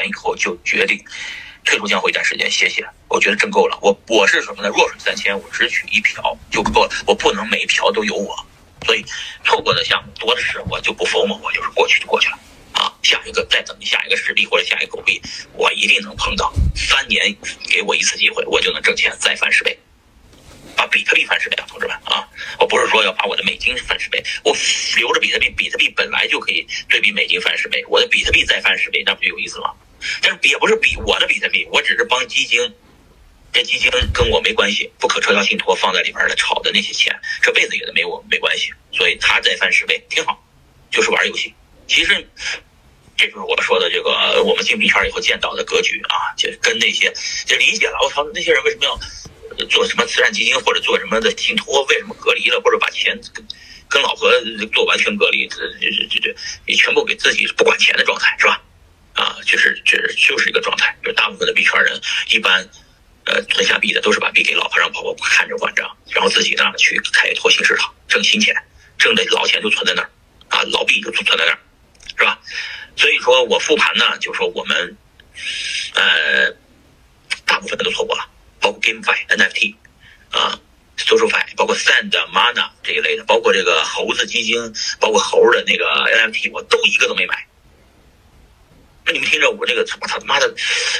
钱以后就决定退出江湖一段时间歇歇，我觉得挣够了。我我是什么呢？弱水三千，我只取一瓢就够了，我不能每一瓢都有我，所以错过的项目多的是，我就不疯了，我就是过去就过去了啊。下一个再等下一个实币或者下一个狗币，我一定能碰到。三年给我一次机会，我就能挣钱再翻十倍。把比特币翻十倍啊，同志们啊！我不是说要把我的美金翻十倍，我留着比特币，比特币本来就可以对比美金翻十倍，我的比特币再翻十倍，那不就有意思了？但是也不是比我的比特币，我只是帮基金，这基金跟我没关系，不可撤销信托放在里边的炒的那些钱，这辈子也都没我没关系，所以他再翻十倍挺好，就是玩游戏。其实这就是我说的这个我们进币圈以后见到的格局啊，就跟那些就理解了。我操，那些人为什么要？做什么慈善基金或者做什么的信托？为什么隔离了？或者把钱跟跟老婆做完全隔离？这这这这你全部给自己不管钱的状态是吧？就是就是就是一个状态。就大部分的币圈人一般，呃，存下币的都是把币给老婆让老婆看着管着，然后自己呢去开拓新市场挣新钱，挣的老钱就存在那儿啊，老币就存在那儿，是吧？所以说我复盘呢，就是说我们呃大部分的都错过了。包括 GameFi、NFT，啊，SocialFi，包括 Sand、Mana 这一类的，包括这个猴子基金，包括猴的那个 NFT，我都一个都没买。你们听着，我这个我操他妈的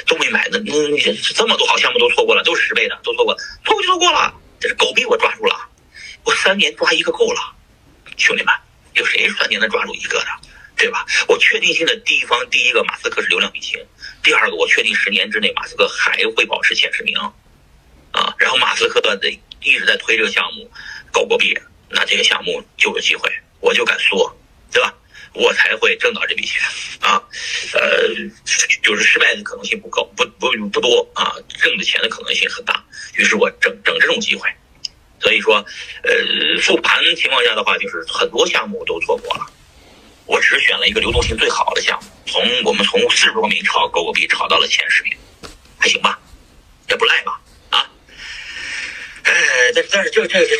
都没买，那那这么多好项目都错过了，都是十倍的，都错过，错过就错过了。这是狗币我抓住了，我三年抓一个够了，兄弟们，有谁三年能抓住一个的？对吧？我确定性的地方，第一个马斯克是流量明星，第二个我确定十年之内马斯克还会保持前十名。啊，然后马斯克的一直在推这个项目，狗狗币，那这个项目就有机会，我就敢说，我才会挣到这笔钱啊，呃，就是失败的可能性不高，不不不多啊，挣的钱的可能性很大，于是我整整这种机会，所以说，呃，复盘情况下的话，就是很多项目都错过了，我只选了一个流动性最好的项目，从我们从四十多名炒狗狗币炒到了前十名，还行吧，也不赖吧。但是但是这这个